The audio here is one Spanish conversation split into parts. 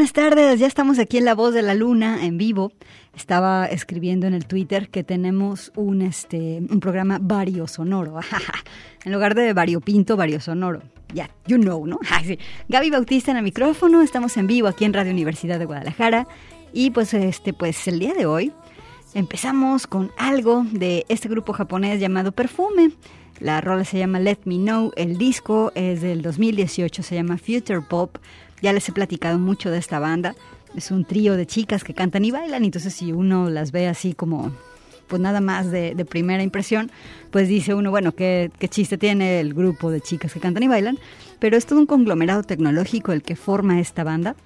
Buenas tardes, ya estamos aquí en La Voz de la Luna en vivo. Estaba escribiendo en el Twitter que tenemos un, este, un programa vario sonoro. en lugar de variopinto, vario sonoro. Ya, you know, ¿no? Gaby Bautista en el micrófono, estamos en vivo aquí en Radio Universidad de Guadalajara. Y pues, este, pues el día de hoy empezamos con algo de este grupo japonés llamado Perfume. La rola se llama Let Me Know, el disco es del 2018, se llama Future Pop. Ya les he platicado mucho de esta banda. Es un trío de chicas que cantan y bailan, entonces si uno las ve así como, pues nada más de, primera impresión, pues dice uno, bueno, ¿qué, qué chiste tiene el grupo de chicas que cantan y bailan, pero es todo un conglomerado tecnológico el que forma esta banda.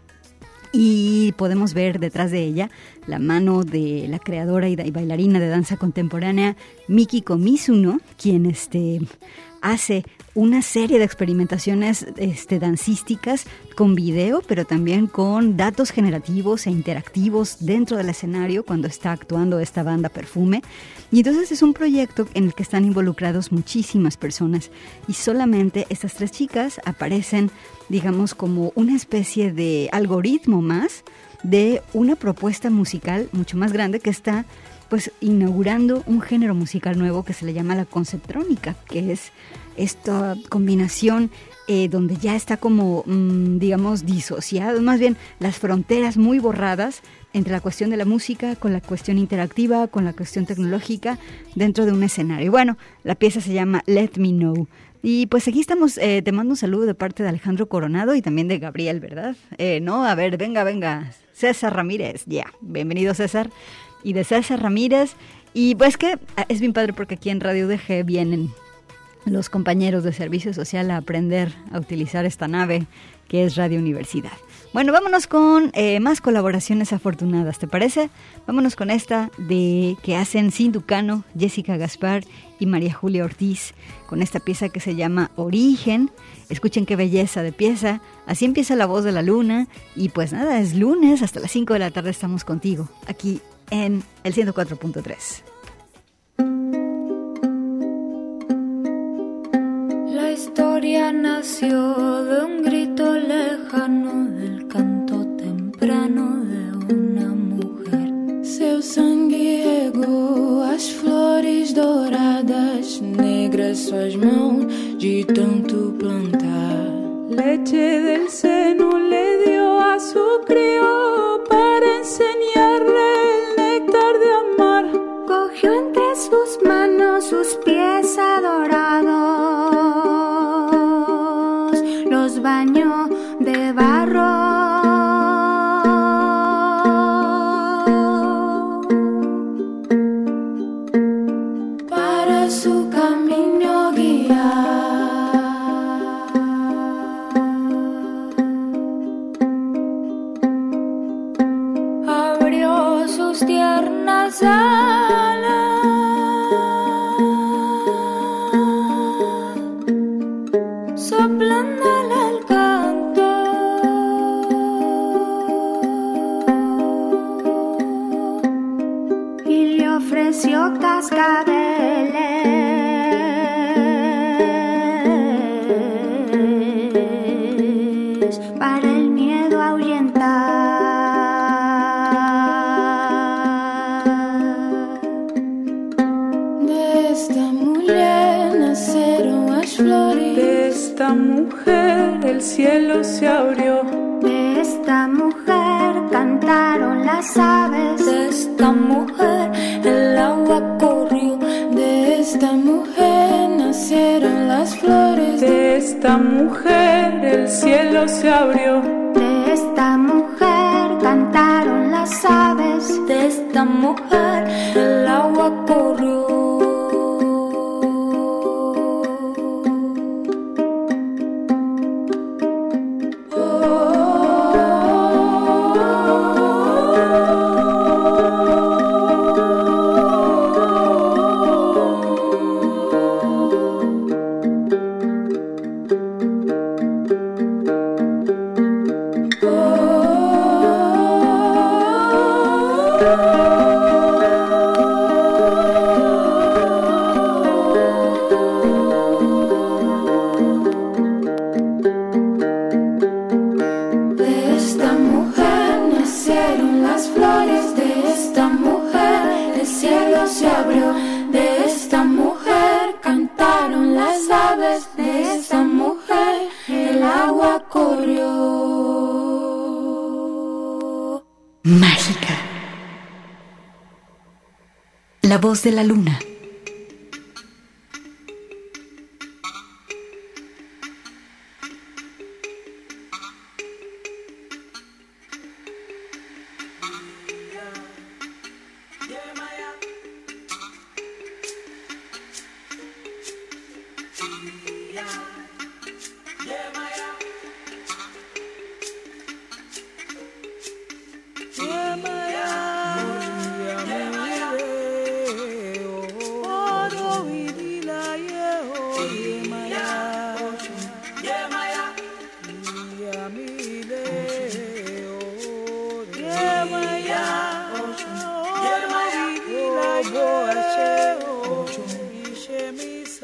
y podemos ver detrás de ella la mano de la creadora y, bailarina de danza contemporánea Mikiko Mizuno, quien este, hace una serie de experimentaciones este, con video, pero también con datos generativos e interactivos dentro del escenario cuando está actuando esta banda Perfume. Y entonces es un proyecto en el que están involucrados muchísimas personas y solamente estas tres chicas aparecen digamos, como una especie de algoritmo más de una propuesta musical mucho más grande que está pues inaugurando un género musical nuevo que se le llama la conceptrónica, que es esta combinación eh, donde ya está como, mm, digamos, disociado, más bien las fronteras muy borradas entre la cuestión de la música, con la cuestión interactiva, con la cuestión tecnológica dentro de un escenario. Bueno, la pieza se llama Let Me Know. Y pues aquí estamos, eh, te mando un saludo de parte de Alejandro Coronado y también de Gabriel, ¿verdad? Eh, no, a ver, venga, venga. César Ramírez, ya. Bienvenido César. Y de César Ramírez. Y pues que ah, es bien padre porque aquí en Radio DG vienen los compañeros de servicio social a aprender a utilizar esta nave que es Radio Universidad. Bueno, vámonos con eh, más colaboraciones afortunadas, ¿te parece? Vámonos con esta de que hacen Sinducano, Jessica Gaspar María Julia Ortiz, con esta pieza que se llama Origen. Escuchen qué belleza de pieza. Así empieza la voz de la luna. Y pues nada, es lunes, hasta las 5 de la tarde estamos contigo, aquí en el 104.3. La historia nació de un grito lejano del canto temprano de una mujer. Seu sangue regou as flores douradas, negras suas mãos de tanto plantar. Leche del seno le dio a su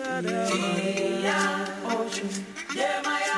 Shada. Ochu. Yeah, my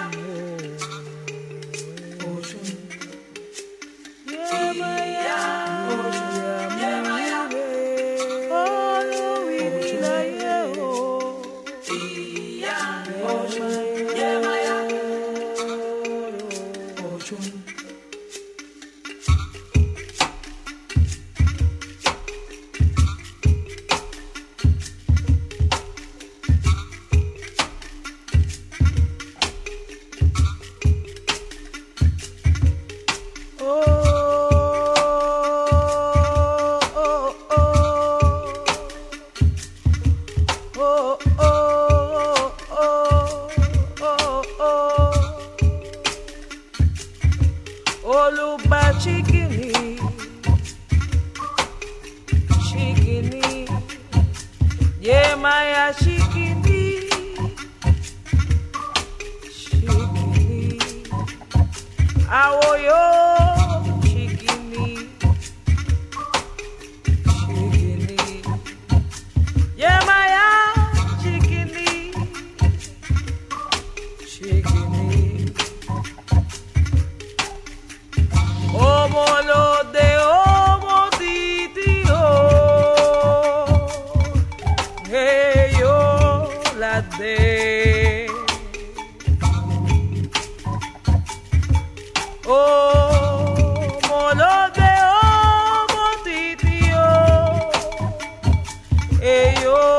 hey yo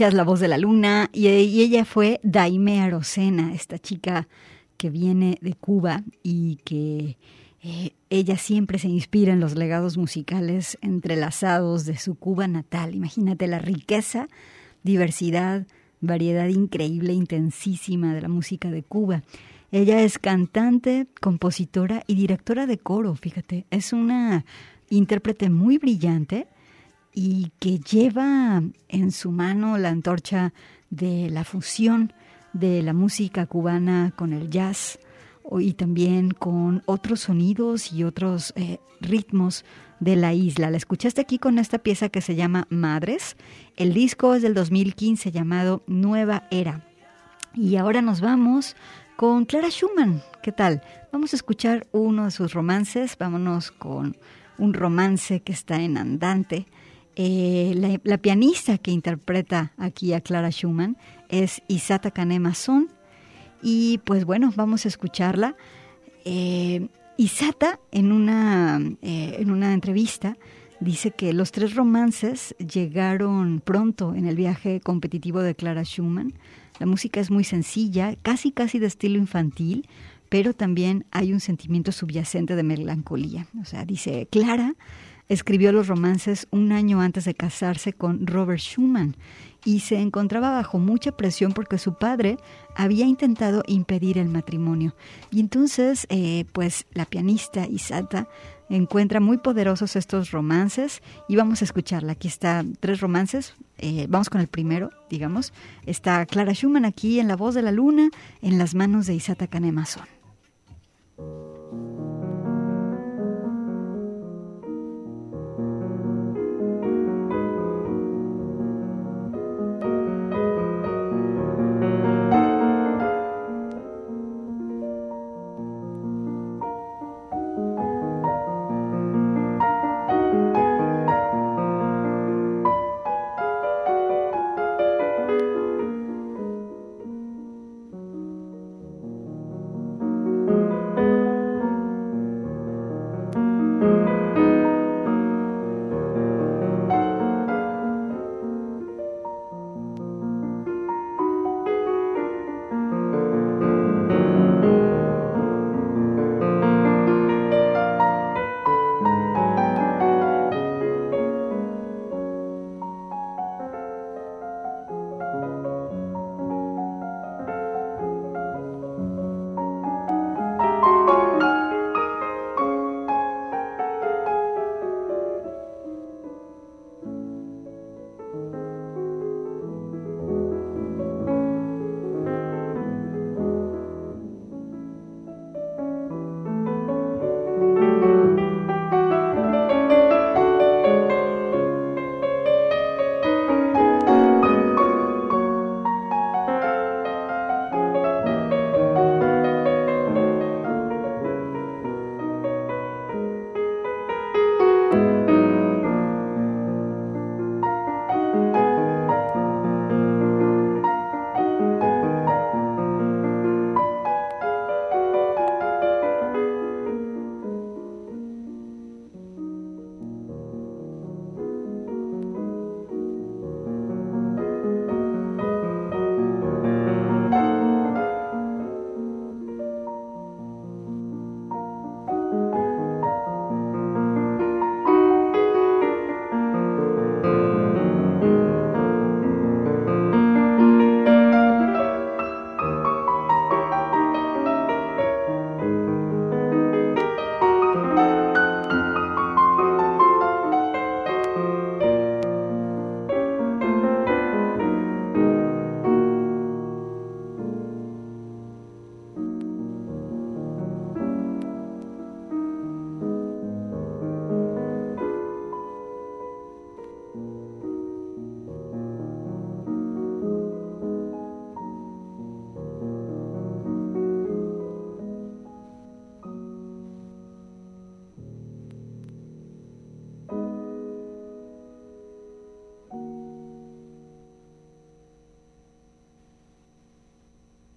La voz de la luna y, y ella fue Daime Arocena, esta chica que viene de Cuba y que eh, ella siempre se inspira en los legados musicales entrelazados de su Cuba natal. Imagínate la riqueza, diversidad, variedad increíble, intensísima de la música de Cuba. Ella es cantante, compositora y directora de coro, fíjate, es una intérprete muy brillante y que lleva en su mano la antorcha de la fusión de la música cubana con el jazz y también con otros sonidos y otros eh, ritmos de la isla. La escuchaste aquí con esta pieza que se llama Madres. El disco es del 2015 llamado Nueva Era. Y ahora nos vamos con Clara Schumann. ¿Qué tal? Vamos a escuchar uno de sus romances. Vámonos con un romance que está en andante. Eh, la, pianista que interpreta aquí a Clara Schumann es Isata Kanema Son Y pues bueno, vamos a escucharla. Eh, Isata en una, eh, en una entrevista dice que los tres romances llegaron pronto en el viaje competitivo de Clara Schumann. La música es muy sencilla, casi casi de estilo infantil, pero también hay un sentimiento subyacente de melancolía. O sea, dice Clara escribió los romances un año antes de casarse con Robert Schumann y se encontraba bajo mucha presión porque su padre había intentado impedir el matrimonio. Y entonces, eh, pues la pianista Isata encuentra muy poderosos estos romances y vamos a escucharla. Aquí está tres romances. Eh, vamos con el primero, digamos. Está Clara Schumann aquí en La Voz de la Luna, en las manos de Isata Kanemazon.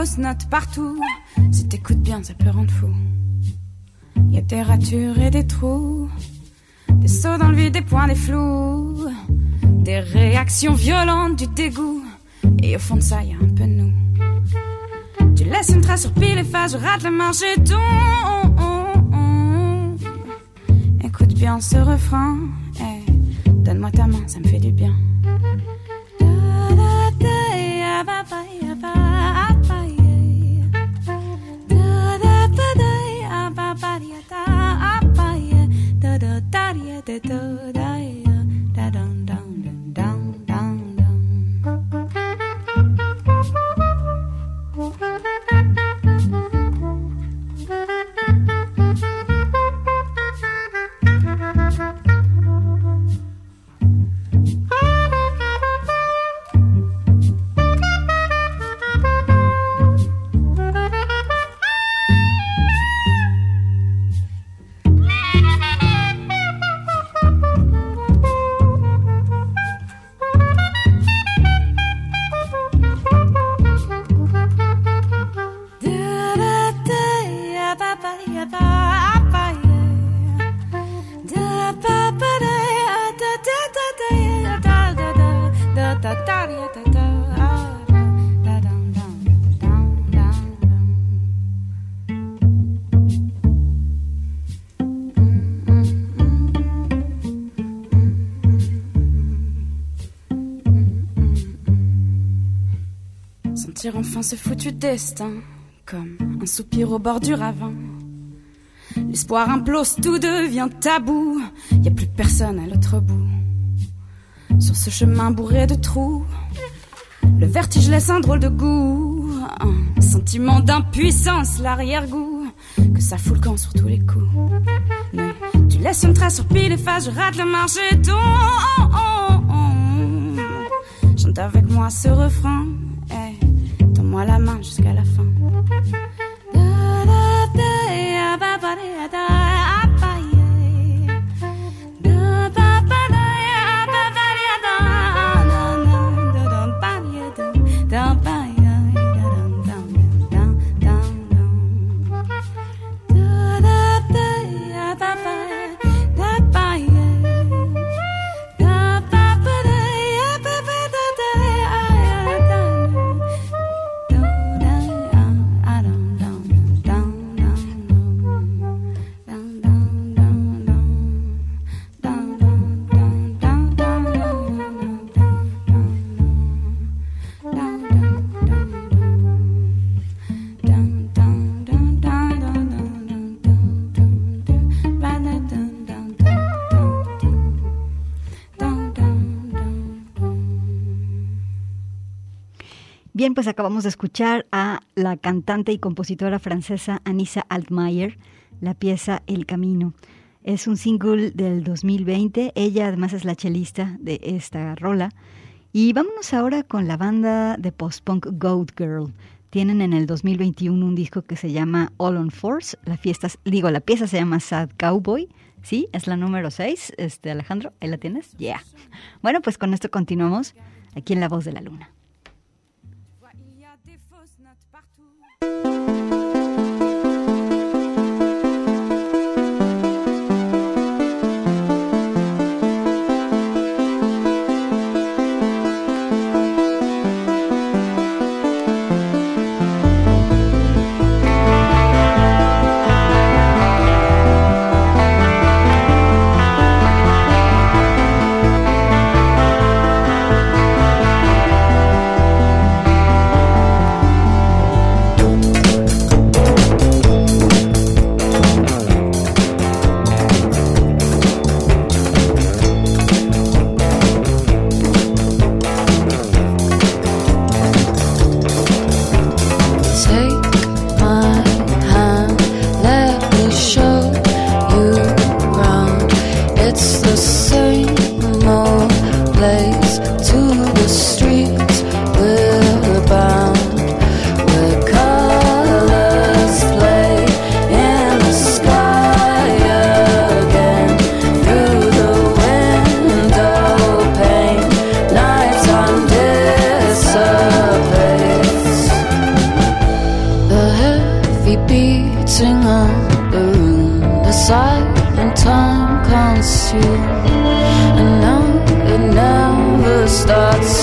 Fausses notes partout. Si t'écoutes bien, ça peut rendre fou. Y a des ratures et des trous, des sauts dans le vide, des points, des flous, des réactions violentes, du dégoût. Et au fond de ça, y a un peu de nous. Tu laisses une trace sur pile et face, je rate la marche et ton. Écoute bien ce refrain. Donne-moi ta main, ça me fait du bien. Enfin ce foutu destin, comme un soupir au bord du ravin. L'espoir implose, tout devient tabou. Y a plus personne à l'autre bout. Sur ce chemin bourré de trous, le vertige laisse un drôle de goût. Un sentiment d'impuissance, l'arrière-goût. Que ça fout le camp sur tous les coups. Tu laisses une trace sur pile et face, je rate le marché. Oh, oh, oh. Chante avec moi ce refrain. Donne-moi la main jusqu'à la fin. Bien, pues acabamos de escuchar a la cantante y compositora francesa Anissa Altmaier, la pieza El Camino. Es un single del 2020. Ella además es la chelista de esta rola. Y vámonos ahora con la banda de post-punk Goat Girl. Tienen en el 2021 un disco que se llama All on Force. La fiesta, digo, la pieza se llama Sad Cowboy. Sí, es la número 6. Este, Alejandro, ¿ahí la tienes? Yeah. Bueno, pues con esto continuamos aquí en La Voz de la Luna. The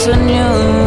When you.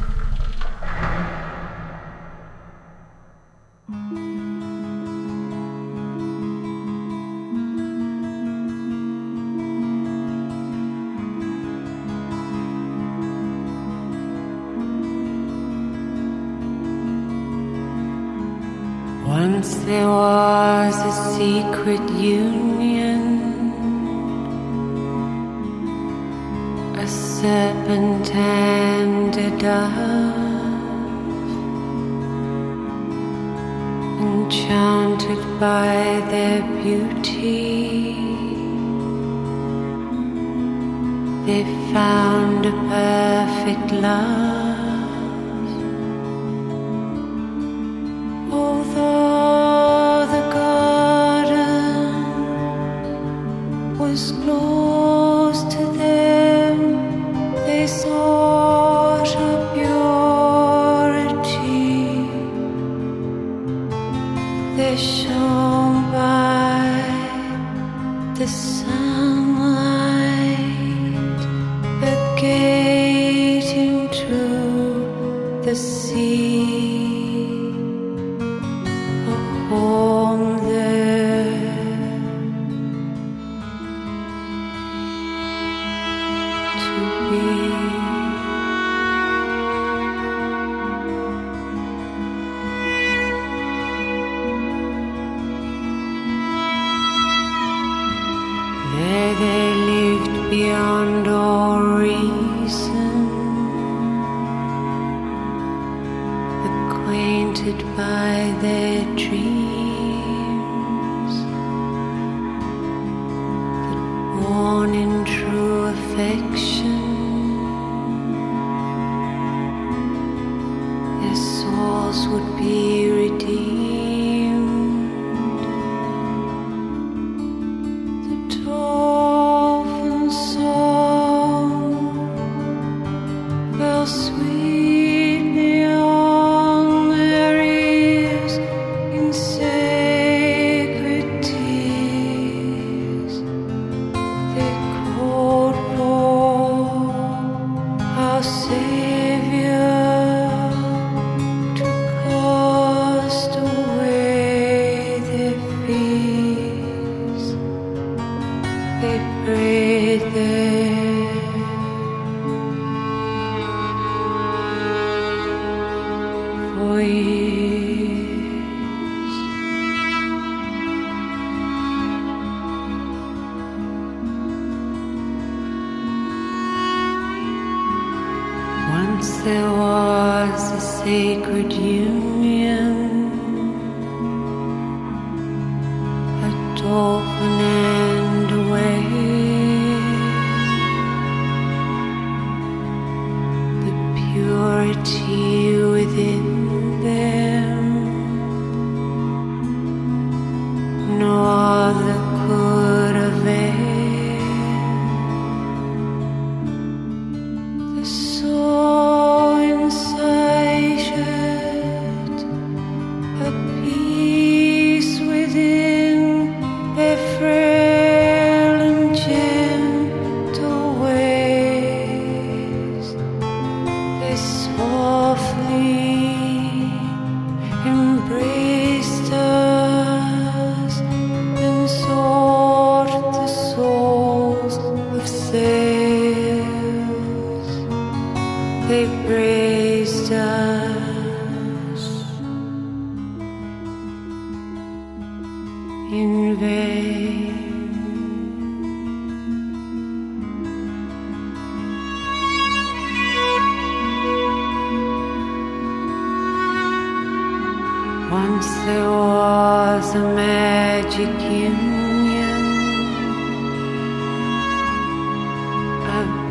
wait there.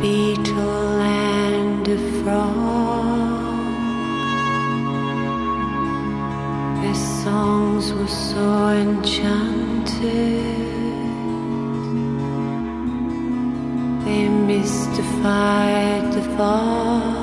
beetle and a frog. Their songs were so enchanted, they mystified the fog.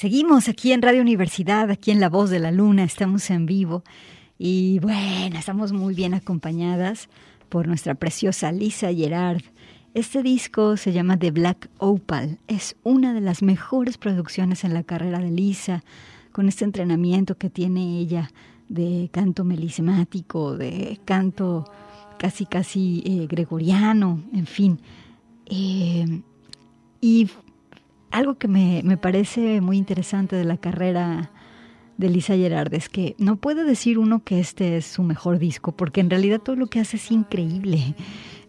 Seguimos aquí en Radio Universidad, aquí en La Voz de la Luna, estamos en vivo y bueno, estamos muy bien acompañadas por nuestra preciosa Lisa Gerard. Este disco se llama The Black Opal, es una de las mejores producciones en la carrera de Lisa, con este entrenamiento que tiene ella de canto melismático, de canto casi casi eh, gregoriano, en fin. Eh, y algo que me, me, parece muy interesante de la carrera de Lisa Gerard es que no puede decir uno que este es su mejor disco, porque en realidad todo lo que hace es increíble.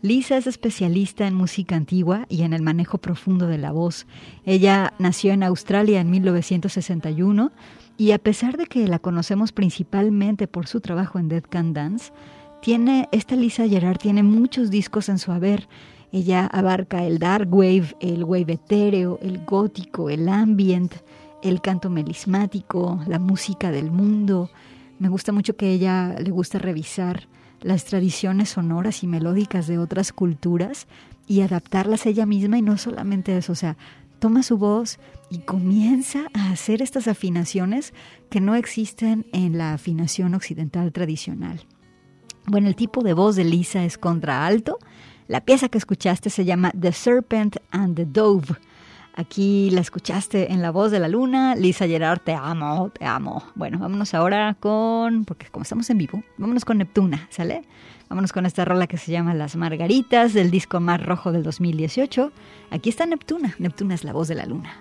Lisa es especialista en música antigua y en el manejo profundo de la voz. Ella nació en Australia en 1961 y a pesar de que la conocemos principalmente por su trabajo en Dead Can Dance, tiene, esta Lisa Gerard tiene muchos discos en su haber ella abarca el dark wave, el wave etéreo, el gótico, el ambient, el canto melismático, la música del mundo. Me gusta mucho que ella le gusta revisar las tradiciones sonoras y melódicas de otras culturas y adaptarlas ella misma y no solamente eso, o sea, toma su voz y comienza a hacer estas afinaciones que no existen en la afinación occidental tradicional. Bueno, el tipo de voz de Lisa es contraalto, la pieza que escuchaste se llama The Serpent and the Dove. Aquí la escuchaste en la voz de la luna. Lisa Gerard, te amo, te amo. Bueno, vámonos ahora con, porque como estamos en vivo, vámonos con Neptuna, ¿sale? Vámonos con esta rola que se llama Las Margaritas del disco Más Rojo del 2018. Aquí está Neptuna. Neptuna es la voz de la luna.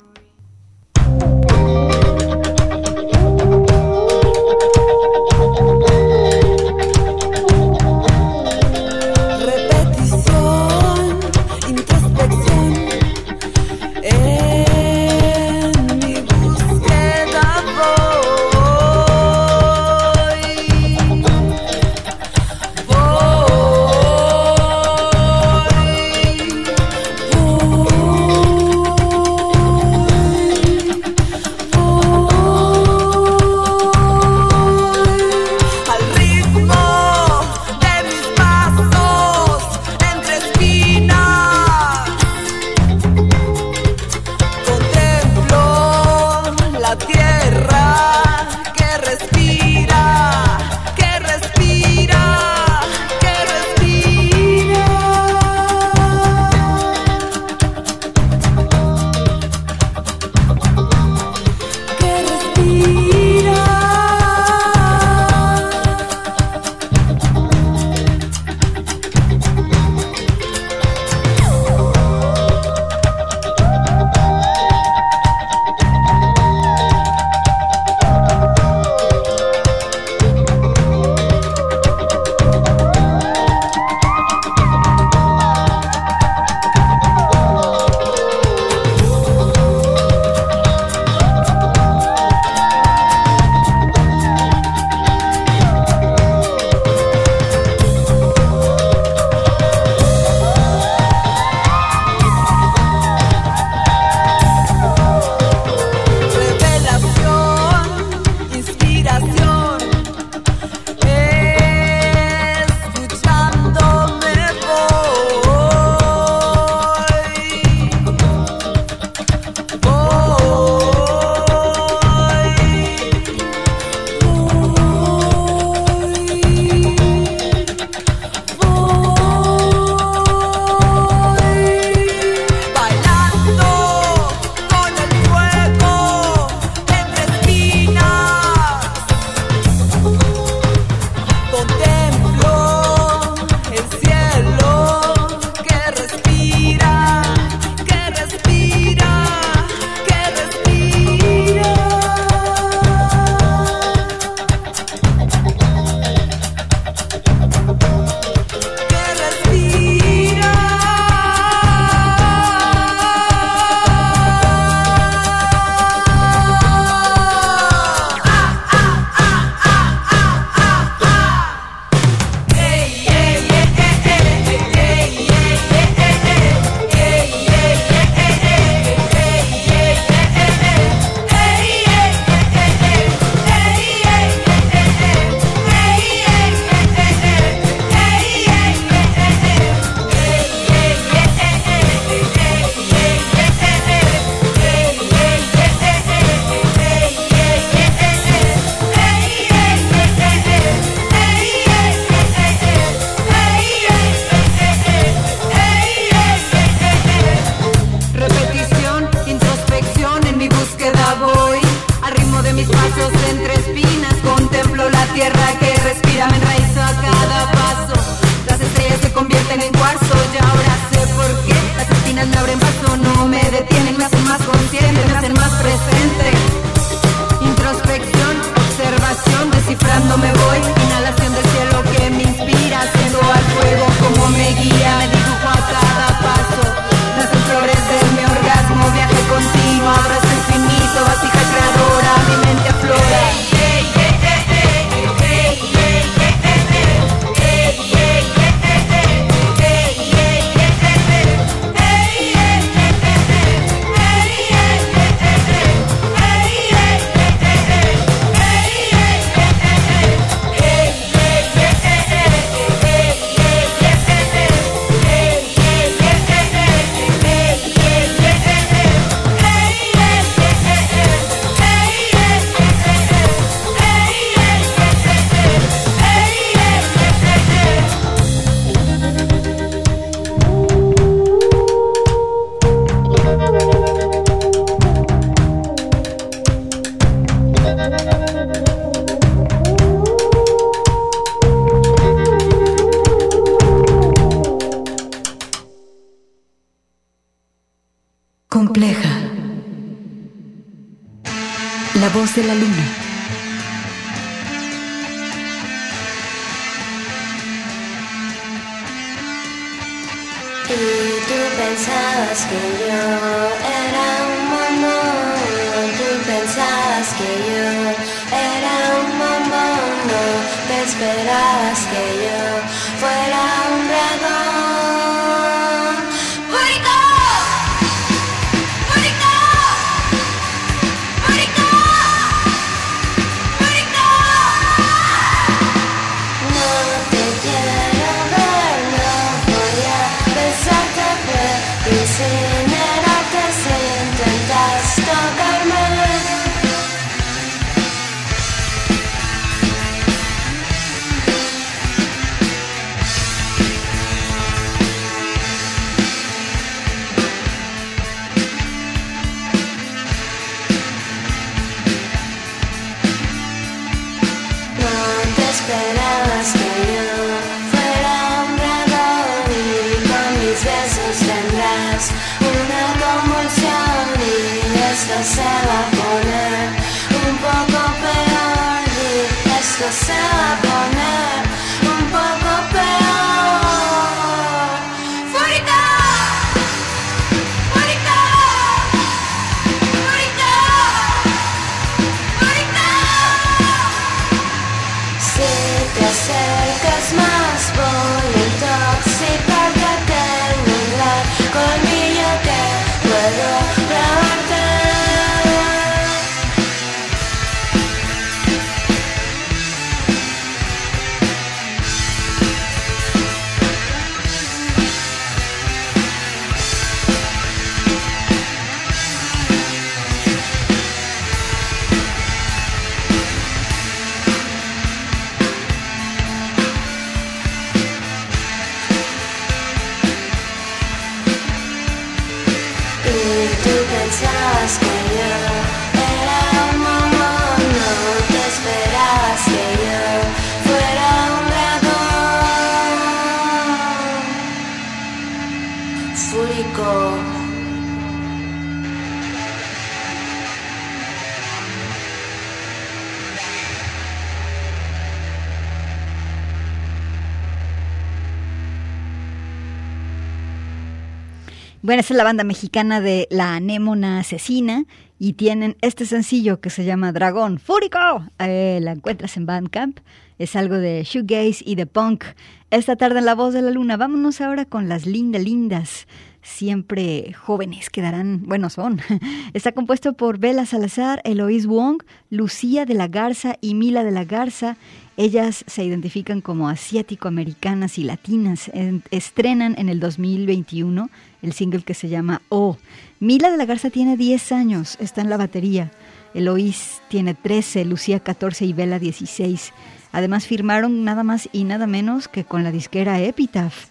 Bueno, es la banda mexicana de La Anémona Asesina y tienen este sencillo que se llama Dragón Fúrico. Eh, la encuentras en Bandcamp. Es algo de shoegaze y de punk. Esta tarde en La Voz de la Luna. Vámonos ahora con las lindas, lindas siempre jóvenes quedarán, bueno, son. Está compuesto por Bela Salazar, Eloís Wong, Lucía de la Garza y Mila de la Garza. Ellas se identifican como asiático-americanas y latinas. estrenan en el 2021 el single que se llama Oh. Mila de la Garza tiene 10 años, está en la batería. Eloís tiene 13, Lucía 14 y Bela 16. Además firmaron nada más y nada menos que con la disquera Epitaph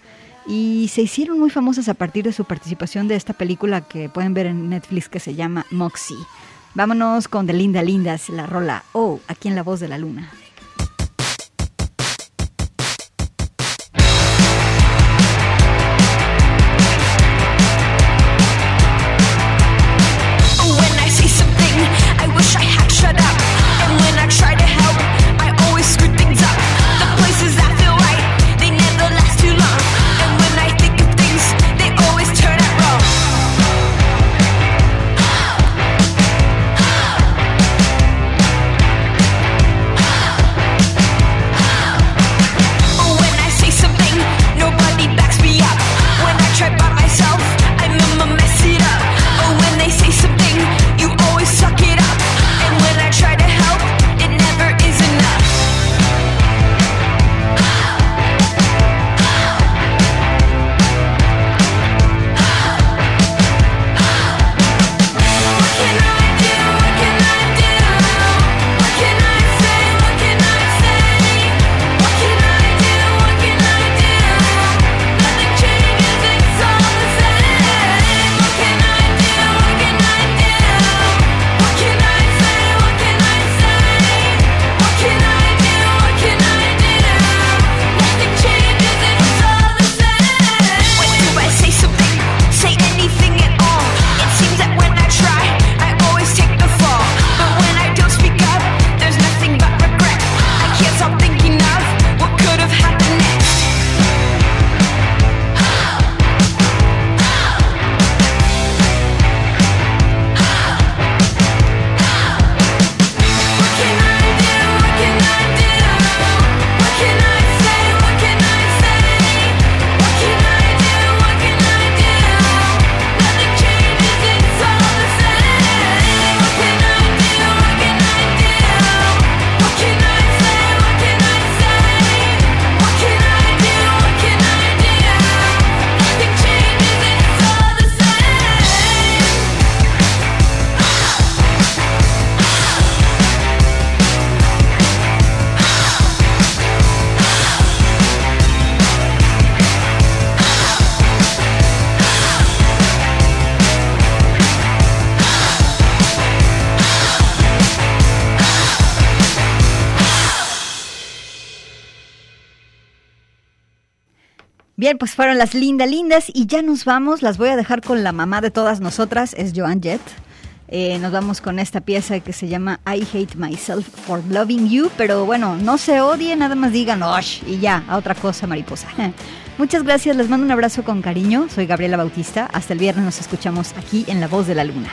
y se hicieron muy famosas a partir de su participación de esta película que pueden ver en Netflix que se llama Moxie. Vámonos con De Linda Lindas, la rola Oh, aquí en La Voz de la Luna. Bien, pues fueron las linda lindas y ya nos vamos. Las voy a dejar con la mamá de todas nosotras, es Joan Jett. Eh, nos vamos con esta pieza que se llama I Hate Myself for Loving You, pero bueno, no se odie, nada más digan Osh y ya, a otra cosa, mariposa. Muchas gracias, les mando un abrazo con cariño. Soy Gabriela Bautista. Hasta el viernes nos escuchamos aquí en La Voz de la Luna.